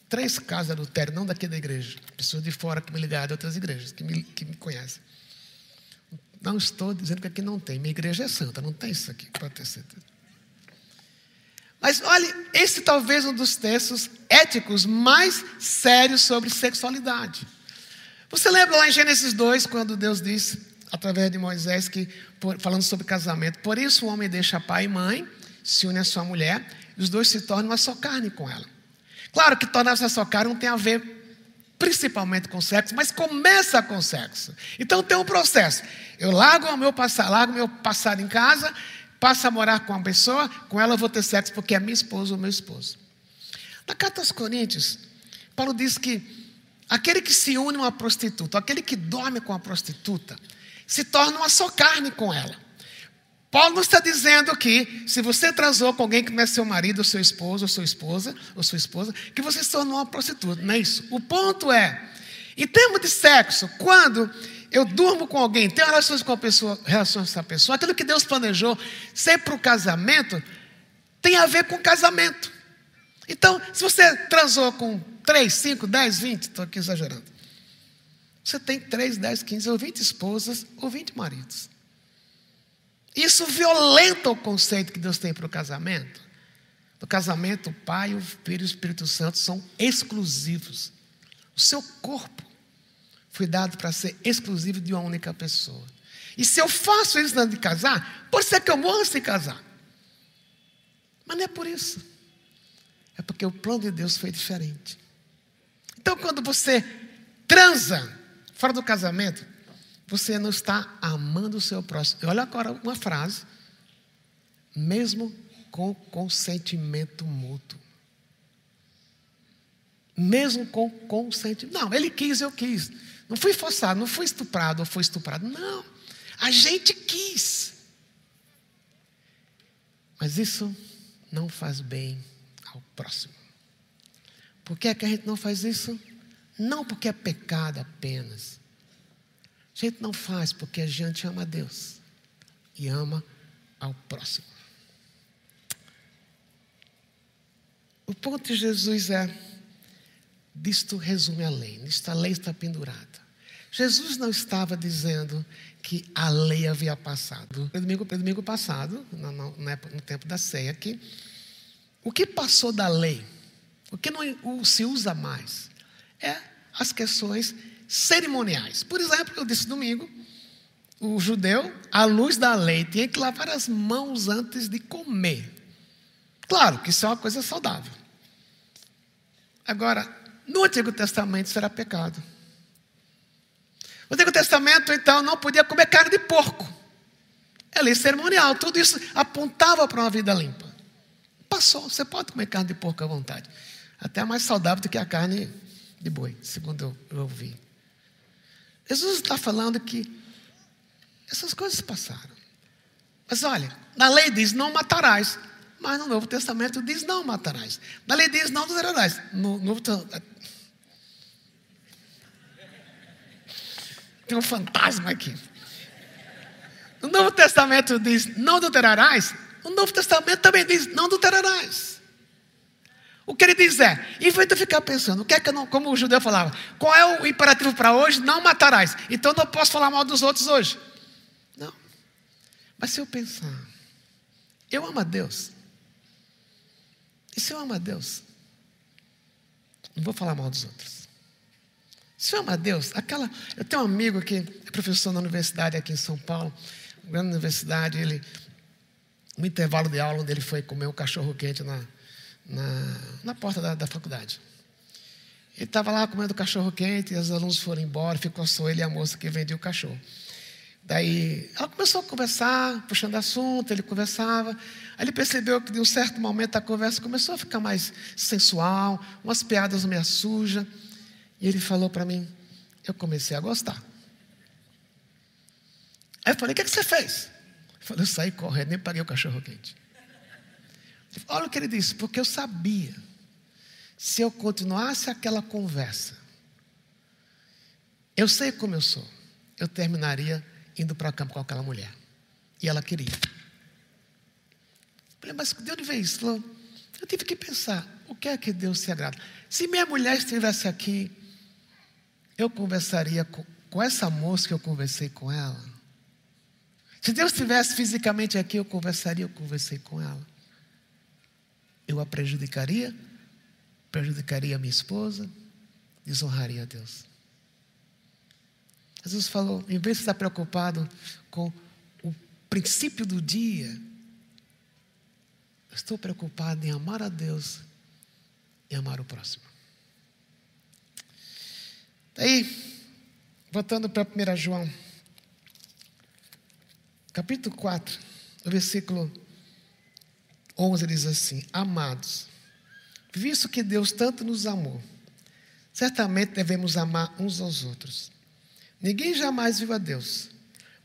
três casos de adultério, não daqui da igreja, pessoas de fora que me ligaram de outras igrejas, que me, que me conhecem. Não estou dizendo que aqui não tem, minha igreja é santa, não tem isso aqui, pode ter certeza. Mas olhe, esse talvez um dos textos éticos mais sérios sobre sexualidade. Você lembra lá em Gênesis 2, quando Deus disse, através de Moisés, que falando sobre casamento, por isso o homem deixa pai e mãe, se une à sua mulher, e os dois se tornam uma só carne com ela. Claro que tornar-se uma só carne não tem a ver principalmente com sexo, mas começa com sexo. Então tem um processo. Eu largo o meu passado, largo meu passado em casa, passo a morar com uma pessoa, com ela vou ter sexo porque é minha esposa ou meu esposo. Na carta aos Coríntios, Paulo diz que aquele que se une a uma prostituta, aquele que dorme com a prostituta, se torna uma só carne com ela. Paulo não está dizendo que se você transou com alguém que não é seu marido, ou seu esposo, ou sua esposa, ou sua esposa, que você se tornou uma prostituta. Não é isso. O ponto é, em termos de sexo, quando eu durmo com alguém, tenho relações com a pessoa, relações com essa pessoa, aquilo que Deus planejou ser para o casamento, tem a ver com casamento. Então, se você transou com 3, 5, 10, 20, estou aqui exagerando. Você tem 3, 10, 15 ou 20 esposas ou 20 maridos. Isso violenta o conceito que Deus tem para o casamento. No casamento, o Pai, o Filho e o Espírito Santo são exclusivos. O seu corpo foi dado para ser exclusivo de uma única pessoa. E se eu faço isso antes de casar, pode ser que eu morra sem casar. Mas não é por isso. É porque o plano de Deus foi diferente. Então, quando você transa fora do casamento, você não está amando o seu próximo. Olha agora uma frase. Mesmo com consentimento mútuo. Mesmo com consentimento. Não, ele quis, eu quis. Não fui forçado, não fui estuprado ou foi estuprado. Não. A gente quis. Mas isso não faz bem ao próximo. Por que, é que a gente não faz isso? Não porque é pecado apenas a gente não faz porque a gente ama a Deus e ama ao próximo. O ponto de Jesus é: disto resume a lei, esta lei está pendurada. Jesus não estava dizendo que a lei havia passado. No domingo, no domingo passado, no, no, no, tempo da ceia, que o que passou da lei, o que não se usa mais, é as questões cerimoniais. Por exemplo, eu disse domingo, o judeu, à luz da lei, tinha que lavar as mãos antes de comer. Claro que isso é uma coisa saudável. Agora, no Antigo Testamento isso era pecado. No Antigo Testamento, então, não podia comer carne de porco. É lei cerimonial. Tudo isso apontava para uma vida limpa. Passou. Você pode comer carne de porco à vontade. Até mais saudável do que a carne de boi, segundo eu ouvi. Jesus está falando que essas coisas passaram. Mas olha, na lei diz não matarás. Mas no Novo Testamento diz não matarás. Na lei diz não adulterarás. No Novo Tem um fantasma aqui. No Novo Testamento diz não adulterarás. No Novo Testamento também diz não adulterarás. O que ele diz é, em vez de eu ficar pensando, o que é que eu não, como o judeu falava, qual é o imperativo para hoje? Não matarás. Então não posso falar mal dos outros hoje. Não. Mas se eu pensar, eu amo a Deus. E se eu amo a Deus, não vou falar mal dos outros. Se eu amo a Deus, aquela. Eu tenho um amigo que é professor na universidade aqui em São Paulo, uma grande universidade, ele, no intervalo de aula, onde ele foi comer um cachorro quente na, na, na porta da, da faculdade. Ele estava lá comendo cachorro quente, e os alunos foram embora, ficou só ele e a moça que vendia o cachorro. Daí ela começou a conversar, puxando assunto, ele conversava. Aí ele percebeu que de um certo momento a conversa começou a ficar mais sensual, umas piadas meio sujas. E ele falou para mim, eu comecei a gostar. Aí eu falei, o que, é que você fez? Eu falei, eu saí correndo, nem paguei o cachorro quente. Olha o que ele disse, porque eu sabia, se eu continuasse aquela conversa, eu sei como eu sou, eu terminaria indo para o campo com aquela mulher. E ela queria. Falei, mas de onde veio isso? Eu tive que pensar, o que é que Deus se agrada? Se minha mulher estivesse aqui, eu conversaria com, com essa moça que eu conversei com ela. Se Deus estivesse fisicamente aqui, eu conversaria, eu conversei com ela. Eu a prejudicaria, prejudicaria a minha esposa, desonraria a Deus. Jesus falou: em vez de estar preocupado com o princípio do dia, estou preocupado em amar a Deus e amar o próximo. Daí, voltando para 1 João, capítulo 4, o versículo 11 diz assim: Amados, visto que Deus tanto nos amou, certamente devemos amar uns aos outros. Ninguém jamais viu a Deus.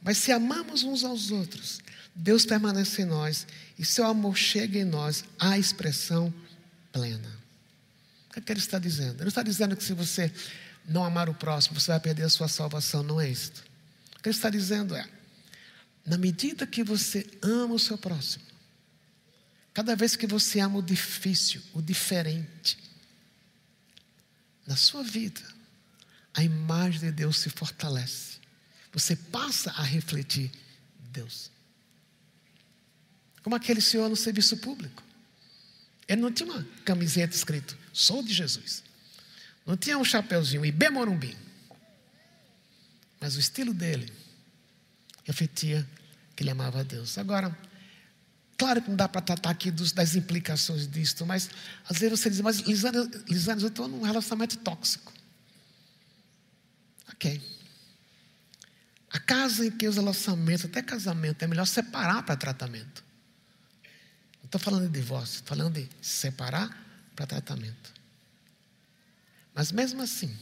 Mas se amamos uns aos outros, Deus permanece em nós e seu amor chega em nós à expressão plena. O que, é ele está dizendo? Ele está dizendo que se você não amar o próximo, você vai perder a sua salvação. Não é isto. O que ele está dizendo é: na medida que você ama o seu próximo, cada vez que você ama o difícil, o diferente, na sua vida, a imagem de Deus se fortalece. Você passa a refletir Deus. Como aquele senhor no serviço público. Ele não tinha uma camiseta escrito, sou de Jesus. Não tinha um chapeuzinho, Ibê Morumbi. Mas o estilo dele refletia que ele amava a Deus. Agora, claro que não dá para tratar aqui dos, das implicações disso, mas às vezes você diz, mas Lisane eu estou num relacionamento tóxico. Ok. A casa em que os relacionamentos, até casamento, é melhor separar para tratamento. Não estou falando de divórcio, estou falando de separar para tratamento. Mas mesmo assim,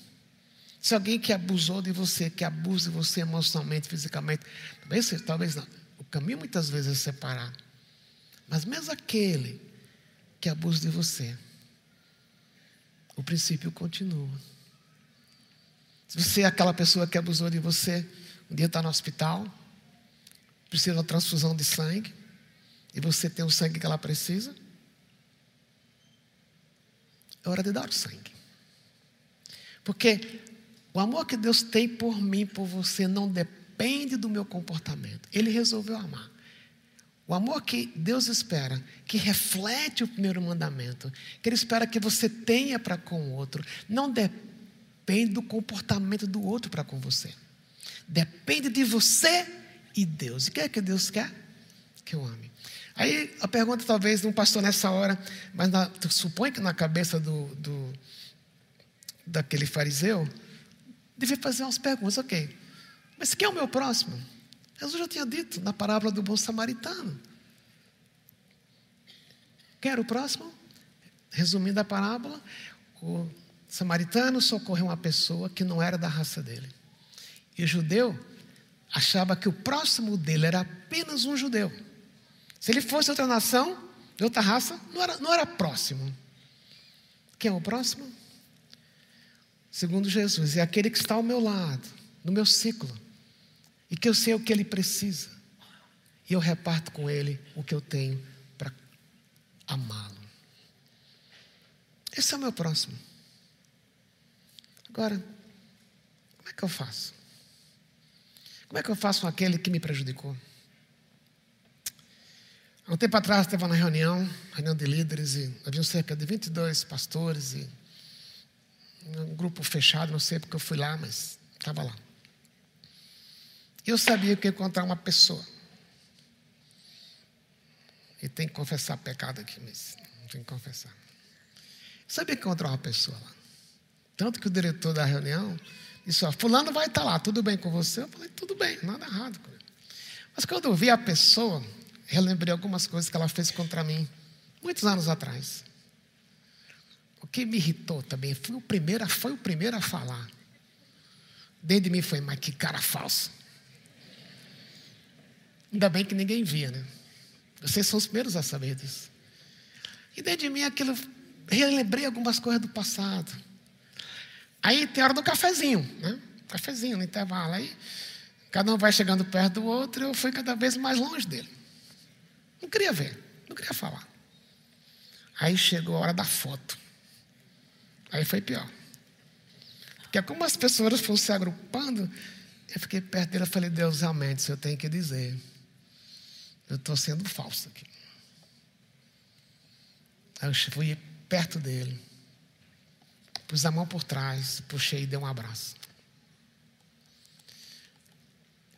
se alguém que abusou de você, que abusa de você emocionalmente, fisicamente, talvez, talvez não. O caminho muitas vezes é separar. Mas mesmo aquele que abusa de você, o princípio continua. Se você é aquela pessoa que abusou de você, um dia está no hospital, precisa de uma transfusão de sangue, e você tem o sangue que ela precisa, é hora de dar o sangue. Porque o amor que Deus tem por mim, por você, não depende do meu comportamento. Ele resolveu amar. O amor que Deus espera, que reflete o primeiro mandamento, que Ele espera que você tenha para com o outro, não depende do comportamento do outro para com você. Depende de você e Deus. E o que é que Deus quer? Que eu ame. Aí a pergunta talvez um pastor nessa hora, mas na, supõe que na cabeça do, do daquele fariseu, devia fazer umas perguntas, ok. Mas quem é o meu próximo? Jesus já tinha dito na parábola do bom samaritano. Quem era o próximo? Resumindo a parábola, o samaritano socorreu uma pessoa que não era da raça dele. E o judeu achava que o próximo dele era apenas um judeu. Se ele fosse outra nação, de outra raça, não era, não era próximo. Quem é o próximo? Segundo Jesus, é aquele que está ao meu lado, no meu ciclo, e que eu sei o que ele precisa, e eu reparto com ele o que eu tenho para amá-lo. Esse é o meu próximo. Agora, como é que eu faço? Como é que eu faço com aquele que me prejudicou? Há um tempo atrás, estava na reunião, reunião de líderes, e havia cerca de 22 pastores, e um grupo fechado, não sei porque eu fui lá, mas estava lá. Eu sabia que ia encontrar uma pessoa. E tem que confessar pecado aqui, mas tem que confessar. Sabia que ia encontrar uma pessoa lá. Tanto que o diretor da reunião Disse, ó, fulano vai estar lá, tudo bem com você? Eu falei, tudo bem, nada errado com ele. Mas quando eu vi a pessoa, relembrei algumas coisas que ela fez contra mim, muitos anos atrás. O que me irritou também, o primeiro, foi o primeiro a falar. Dentro de mim foi, mas que cara falso. Ainda bem que ninguém via, né? Vocês são os primeiros a saber disso. E dentro de mim aquilo, relembrei algumas coisas do passado. Aí tem hora do cafezinho, né? Cafezinho no intervalo. Aí cada um vai chegando perto do outro, eu fui cada vez mais longe dele. Não queria ver, não queria falar. Aí chegou a hora da foto. Aí foi pior. Porque como as pessoas foram se agrupando, eu fiquei perto dele e falei, Deus, realmente, isso eu tenho que dizer. Eu estou sendo falso aqui. Aí eu fui perto dele. Pus a mão por trás, puxei e dei um abraço.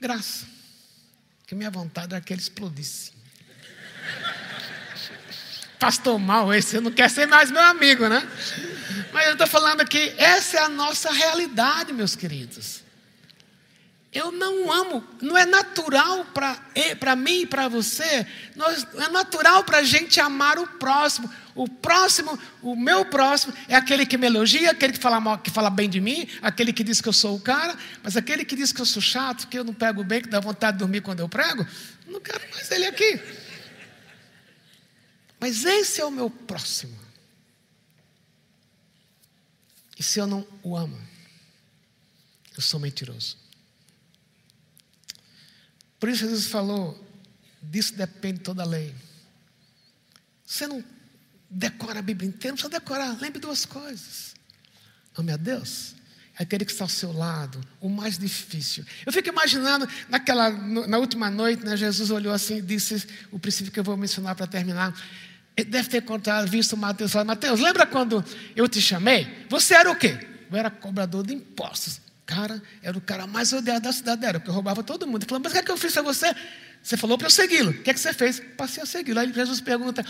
Graça. Que minha vontade era que ele explodisse. Pastor mal esse, não quer ser mais meu amigo, né? Mas eu estou falando aqui, essa é a nossa realidade, meus queridos. Eu não amo, não é natural para mim e para você, nós, é natural para a gente amar o próximo. O próximo, o meu próximo, é aquele que me elogia, aquele que fala, mal, que fala bem de mim, aquele que diz que eu sou o cara, mas aquele que diz que eu sou chato, que eu não pego bem, que dá vontade de dormir quando eu prego, não quero mais ele aqui. Mas esse é o meu próximo. E se eu não o amo, eu sou mentiroso. Por isso Jesus falou: disso depende toda a lei. Você não decora a Bíblia inteira, não precisa decorar. Lembre duas coisas: ame a Deus, é aquele que está ao seu lado, o mais difícil. Eu fico imaginando, naquela, na última noite, né, Jesus olhou assim e disse o princípio que eu vou mencionar para terminar. Ele deve ter contado, visto Mateus falar, Mateus, lembra quando eu te chamei? Você era o quê? Eu era cobrador de impostos cara era o cara mais odiado da cidade, era, porque roubava todo mundo. Ele falou, mas o que, é que eu fiz a você? Você falou para eu segui-lo. O que, é que você fez? Passei a segui-lo. Aí Jesus pergunta,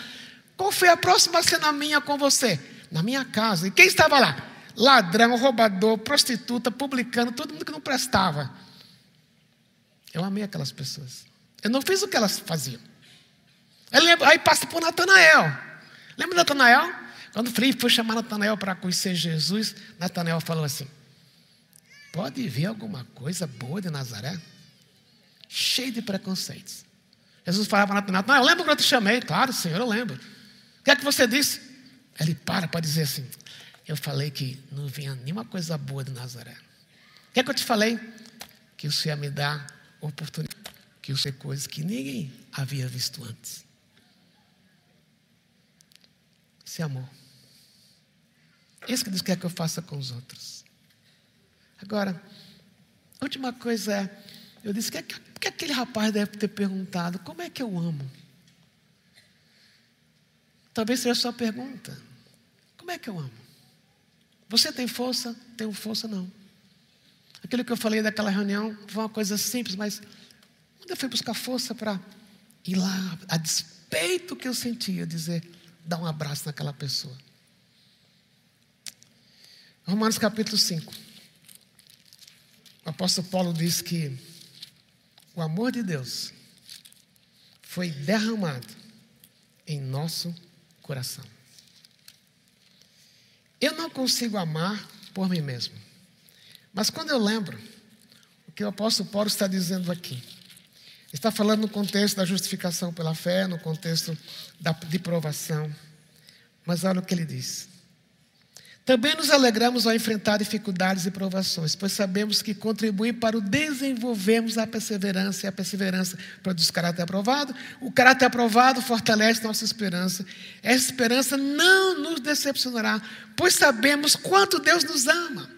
qual foi a próxima cena minha com você? Na minha casa. E quem estava lá? Ladrão, roubador, prostituta, publicano, todo mundo que não prestava. Eu amei aquelas pessoas. Eu não fiz o que elas faziam. Aí passa por Natanael. Lembra de Natanael? Quando Felipe foi chamar Natanael para conhecer Jesus, Natanael falou assim: Pode ver alguma coisa boa de Nazaré? Cheio de preconceitos. Jesus falava para Natanael, não, eu lembro quando eu te chamei. Claro, Senhor, eu lembro. O que é que você disse? Ele para para dizer assim, eu falei que não vinha nenhuma coisa boa de Nazaré. O que é que eu te falei? Que o Senhor ia me dar oportunidade, que eu sei coisas que ninguém havia visto antes. Esse é amor. Esse que Deus quer que eu faça com os outros. Agora, a última coisa é, eu disse, que, que aquele rapaz deve ter perguntado, como é que eu amo? Talvez seja a sua pergunta. Como é que eu amo? Você tem força? Tenho força, não. Aquilo que eu falei daquela reunião foi uma coisa simples, mas quando eu fui buscar força para ir lá, a despeito que eu sentia, dizer, dar um abraço naquela pessoa. Romanos capítulo 5. O apóstolo Paulo diz que o amor de Deus foi derramado em nosso coração. Eu não consigo amar por mim mesmo. Mas quando eu lembro o que o apóstolo Paulo está dizendo aqui, está falando no contexto da justificação pela fé, no contexto da, de provação. Mas olha o que ele diz. Também nos alegramos ao enfrentar dificuldades e provações, pois sabemos que contribuem para o desenvolvermos a perseverança, e a perseverança produz caráter aprovado. O caráter aprovado fortalece nossa esperança. Essa esperança não nos decepcionará, pois sabemos quanto Deus nos ama,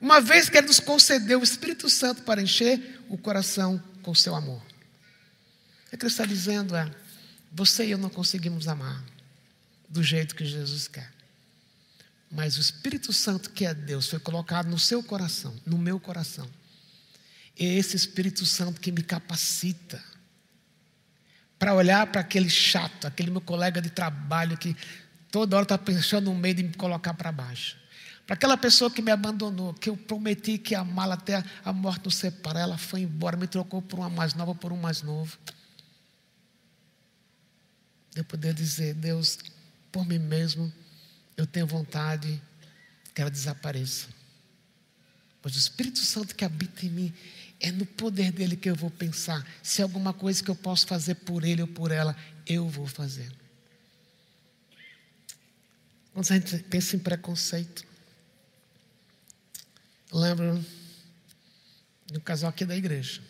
uma vez que Ele nos concedeu o Espírito Santo para encher o coração com seu amor. O que Ele está dizendo é: você e eu não conseguimos amar do jeito que Jesus quer. Mas o Espírito Santo, que é Deus, foi colocado no seu coração, no meu coração. É esse Espírito Santo que me capacita para olhar para aquele chato, aquele meu colega de trabalho que toda hora está pensando no meio de me colocar para baixo. Para aquela pessoa que me abandonou, que eu prometi que amá-la até a morte nos separar, ela foi embora, me trocou por uma mais nova, por um mais novo. Eu poder dizer, Deus, por mim mesmo, eu tenho vontade que ela desapareça. Mas o Espírito Santo que habita em mim, é no poder dele que eu vou pensar. Se alguma coisa que eu posso fazer por ele ou por ela, eu vou fazer. Quando a gente pensa em preconceito, eu lembro de um casal aqui da igreja,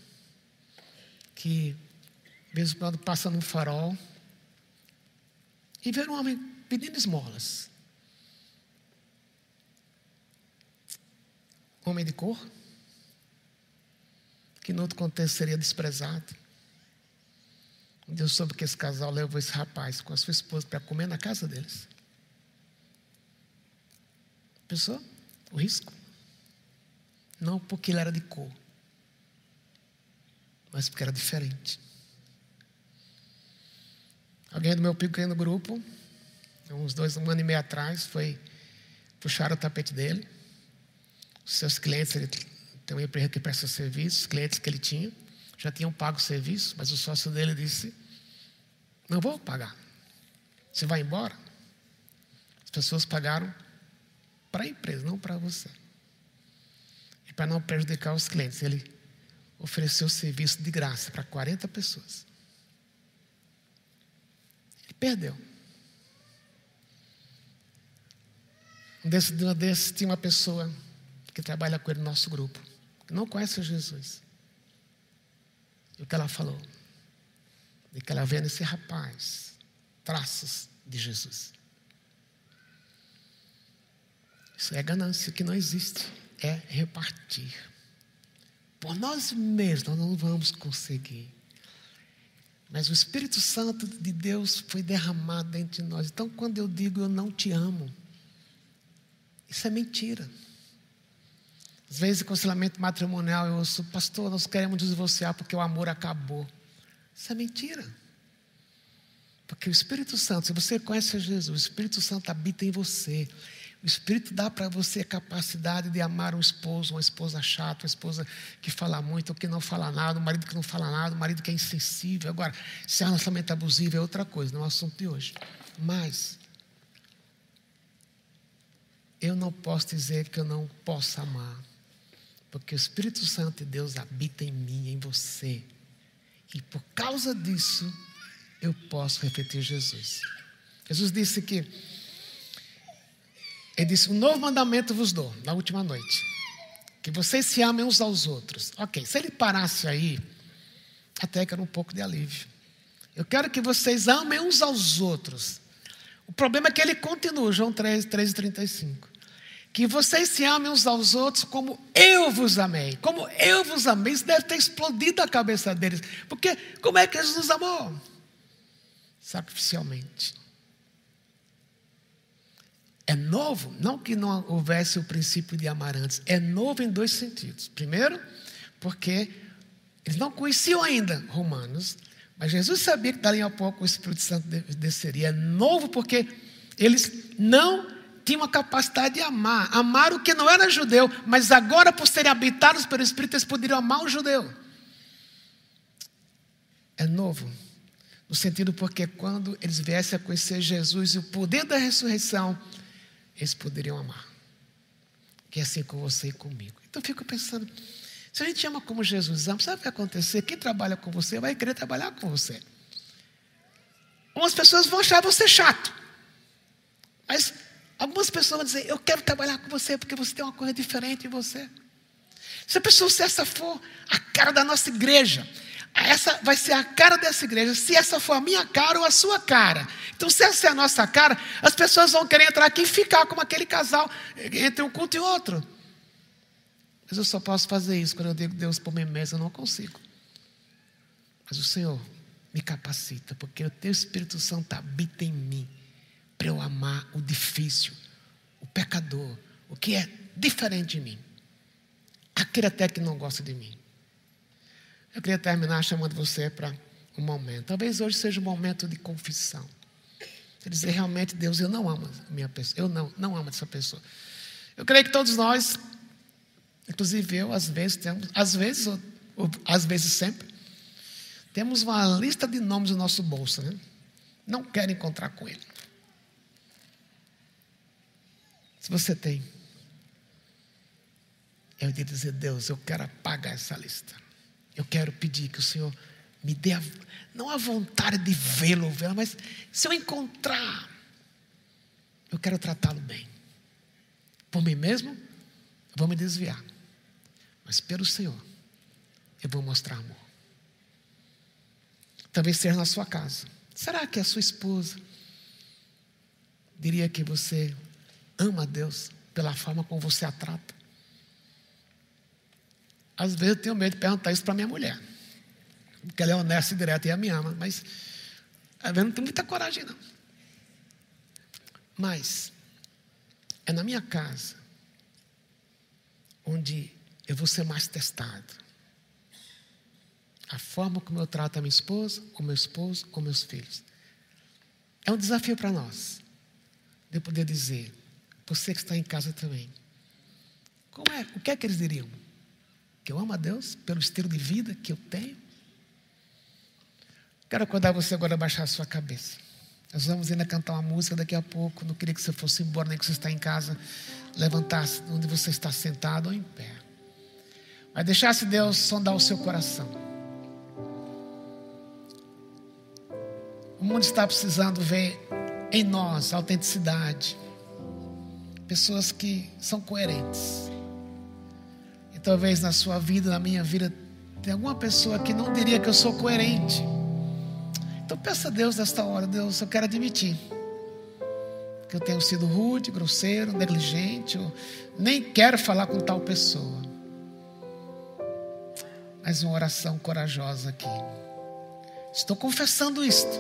que, de vez em quando, passa num farol e vê um homem pedindo esmolas. Homem de cor, que no outro contexto seria desprezado. Deus soube que esse casal levou esse rapaz com a sua esposa para comer na casa deles. Pensou? O risco. Não porque ele era de cor, mas porque era diferente. Alguém do meu pequeno grupo, uns dois, um ano e meio atrás, foi puxar o tapete dele. Os seus clientes, ele tem uma empresa que presta serviço, os clientes que ele tinha, já tinham pago o serviço, mas o sócio dele disse: Não vou pagar. Você vai embora? As pessoas pagaram para a empresa, não para você para não prejudicar os clientes. Ele ofereceu serviço de graça para 40 pessoas. Ele perdeu. Um desses, um desses tinha uma pessoa que trabalha com ele no nosso grupo, que não conhece Jesus. E o que ela falou? De que ela vê nesse rapaz traços de Jesus. Isso é ganância que não existe é repartir. Por nós mesmos nós não vamos conseguir. Mas o Espírito Santo de Deus foi derramado dentro de nós. Então, quando eu digo eu não te amo, isso é mentira. Às vezes, em aconselhamento matrimonial, eu ouço, pastor, nós queremos divorciar porque o amor acabou. Isso é mentira. Porque o Espírito Santo, se você conhece Jesus, o Espírito Santo habita em você. O Espírito dá para você a capacidade de amar um esposo, uma esposa chata, uma esposa que fala muito ou que não fala nada, um marido que não fala nada, um marido que é insensível. Agora, se é um relacionamento abusivo é outra coisa, não é o assunto de hoje. Mas, eu não posso dizer que eu não posso amar, porque o Espírito Santo de Deus habita em mim, em você. E por causa disso, eu posso refletir Jesus. Jesus disse que ele disse: Um novo mandamento vos dou, na última noite. Que vocês se amem uns aos outros. Ok, se ele parasse aí, até que era um pouco de alívio. Eu quero que vocês amem uns aos outros. O problema é que ele continua, João 3, 3 e 35. Que vocês se amem uns aos outros como eu vos amei. Como eu vos amei. Isso deve ter explodido a cabeça deles. Porque como é que Jesus nos amou? Sacrificialmente. É novo, não que não houvesse o princípio de amar antes, é novo em dois sentidos. Primeiro, porque eles não conheciam ainda Romanos, mas Jesus sabia que dali a pouco o Espírito Santo desceria. É novo porque eles não tinham a capacidade de amar. Amar o que não era judeu, mas agora, por serem habitados pelo Espírito, eles poderiam amar o judeu. É novo. No sentido porque quando eles viessem a conhecer Jesus e o poder da ressurreição, eles poderiam amar. Que é assim com você e comigo. Então eu fico pensando, se a gente ama como Jesus ama, sabe o que vai acontecer? Quem trabalha com você vai querer trabalhar com você. Algumas pessoas vão achar você chato. Mas algumas pessoas vão dizer, eu quero trabalhar com você porque você tem uma coisa diferente em você. Se a pessoa, se essa for a cara da nossa igreja, essa vai ser a cara dessa igreja, se essa for a minha cara ou a sua cara. Então, se essa é a nossa cara, as pessoas vão querer entrar aqui e ficar como aquele casal entre um culto e outro. Mas eu só posso fazer isso quando eu digo Deus por mim mesmo, eu não consigo. Mas o Senhor me capacita, porque o teu Espírito Santo habita em mim para eu amar o difícil, o pecador, o que é diferente de mim, aquele até que não gosta de mim. Eu queria terminar chamando você para um momento. Talvez hoje seja um momento de confissão. Você dizer realmente, Deus, eu não amo a minha pessoa. Eu não, não amo essa pessoa. Eu creio que todos nós, inclusive eu, às vezes temos, às vezes, ou, ou às vezes sempre, temos uma lista de nomes no nosso bolso, né? Não quero encontrar com ele. Se você tem, eu de dizer, Deus, eu quero apagar essa lista. Eu quero pedir que o Senhor me dê, a, não a vontade de vê-lo, vê mas se eu encontrar, eu quero tratá-lo bem. Por mim mesmo, eu vou me desviar. Mas pelo Senhor, eu vou mostrar amor. Talvez seja na sua casa. Será que a sua esposa diria que você ama a Deus pela forma como você a trata? Às vezes eu tenho medo de perguntar isso para minha mulher. Porque ela é honesta e direta e ela me ama. Mas às vezes não tenho muita coragem, não. Mas é na minha casa onde eu vou ser mais testado. A forma como eu trato a minha esposa, com meu esposo, com meus filhos. É um desafio para nós. De poder dizer, você que está em casa também. Como é? O que é que eles diriam? Que eu amo a Deus pelo estilo de vida que eu tenho? Quero acordar você agora a baixar a sua cabeça. Nós vamos ainda cantar uma música daqui a pouco. Não queria que você fosse embora, nem que você está em casa. Levantasse onde você está sentado ou em pé. Mas deixasse Deus sondar o seu coração. O mundo está precisando ver em nós autenticidade. Pessoas que são coerentes. E talvez na sua vida, na minha vida, tem alguma pessoa que não diria que eu sou coerente. Então peça a Deus nesta hora, Deus, eu quero admitir que eu tenho sido rude, grosseiro, negligente, eu nem quero falar com tal pessoa. Mas uma oração corajosa aqui. Estou confessando isto.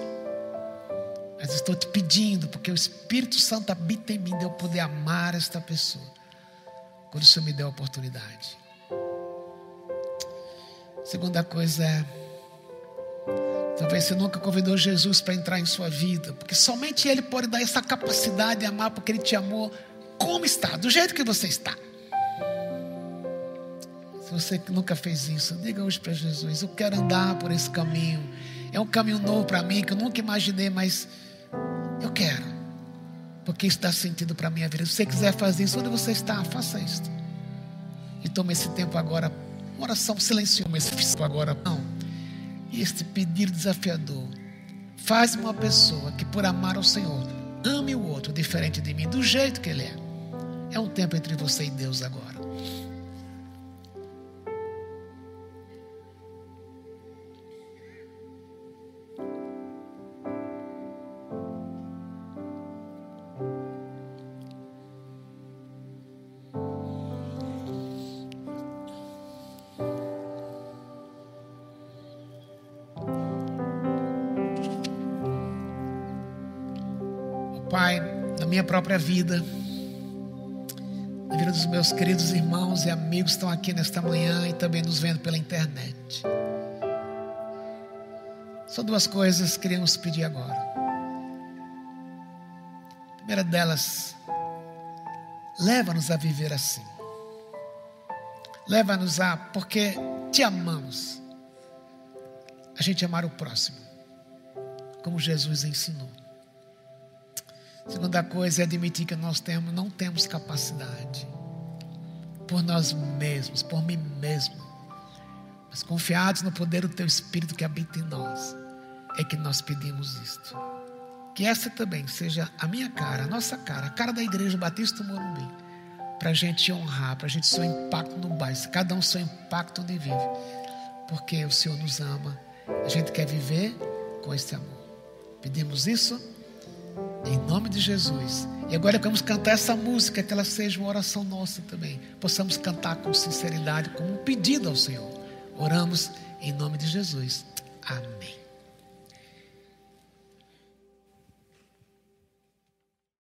Mas estou te pedindo, porque o Espírito Santo habita em mim, de eu poder amar esta pessoa. Quando o Senhor me der a oportunidade. Segunda coisa é Talvez você nunca convidou Jesus para entrar em sua vida, porque somente Ele pode dar essa capacidade de amar, porque Ele te amou como está, do jeito que você está. Se você nunca fez isso, diga hoje para Jesus: Eu quero andar por esse caminho. É um caminho novo para mim que eu nunca imaginei, mas eu quero, porque isso dá sentido para a minha vida. Se você quiser fazer isso, onde você está, faça isso. E tome esse tempo agora, uma oração silenciosa, esse tempo agora. Não este pedir desafiador faz uma pessoa que, por amar ao Senhor, ame o outro diferente de mim, do jeito que ele é. É um tempo entre você e Deus agora. Minha própria vida, na vida dos meus queridos irmãos e amigos que estão aqui nesta manhã e também nos vendo pela internet. São duas coisas que queríamos pedir agora. A primeira delas, leva-nos a viver assim. Leva-nos a, porque te amamos, a gente amar o próximo, como Jesus ensinou. Segunda coisa é admitir que nós temos, não temos capacidade por nós mesmos, por mim mesmo. Mas confiados no poder do Teu Espírito que habita em nós, é que nós pedimos isto. Que essa também seja a minha cara, a nossa cara, a cara da Igreja Batista do Morumbi, para a gente honrar, para a gente ser um impacto no bairro, cada um seu impacto onde vive, porque o Senhor nos ama, a gente quer viver com esse amor. Pedimos isso em nome de Jesus. E agora vamos cantar essa música, que ela seja uma oração nossa também. Possamos cantar com sinceridade, como um pedido ao Senhor. Oramos em nome de Jesus. Amém.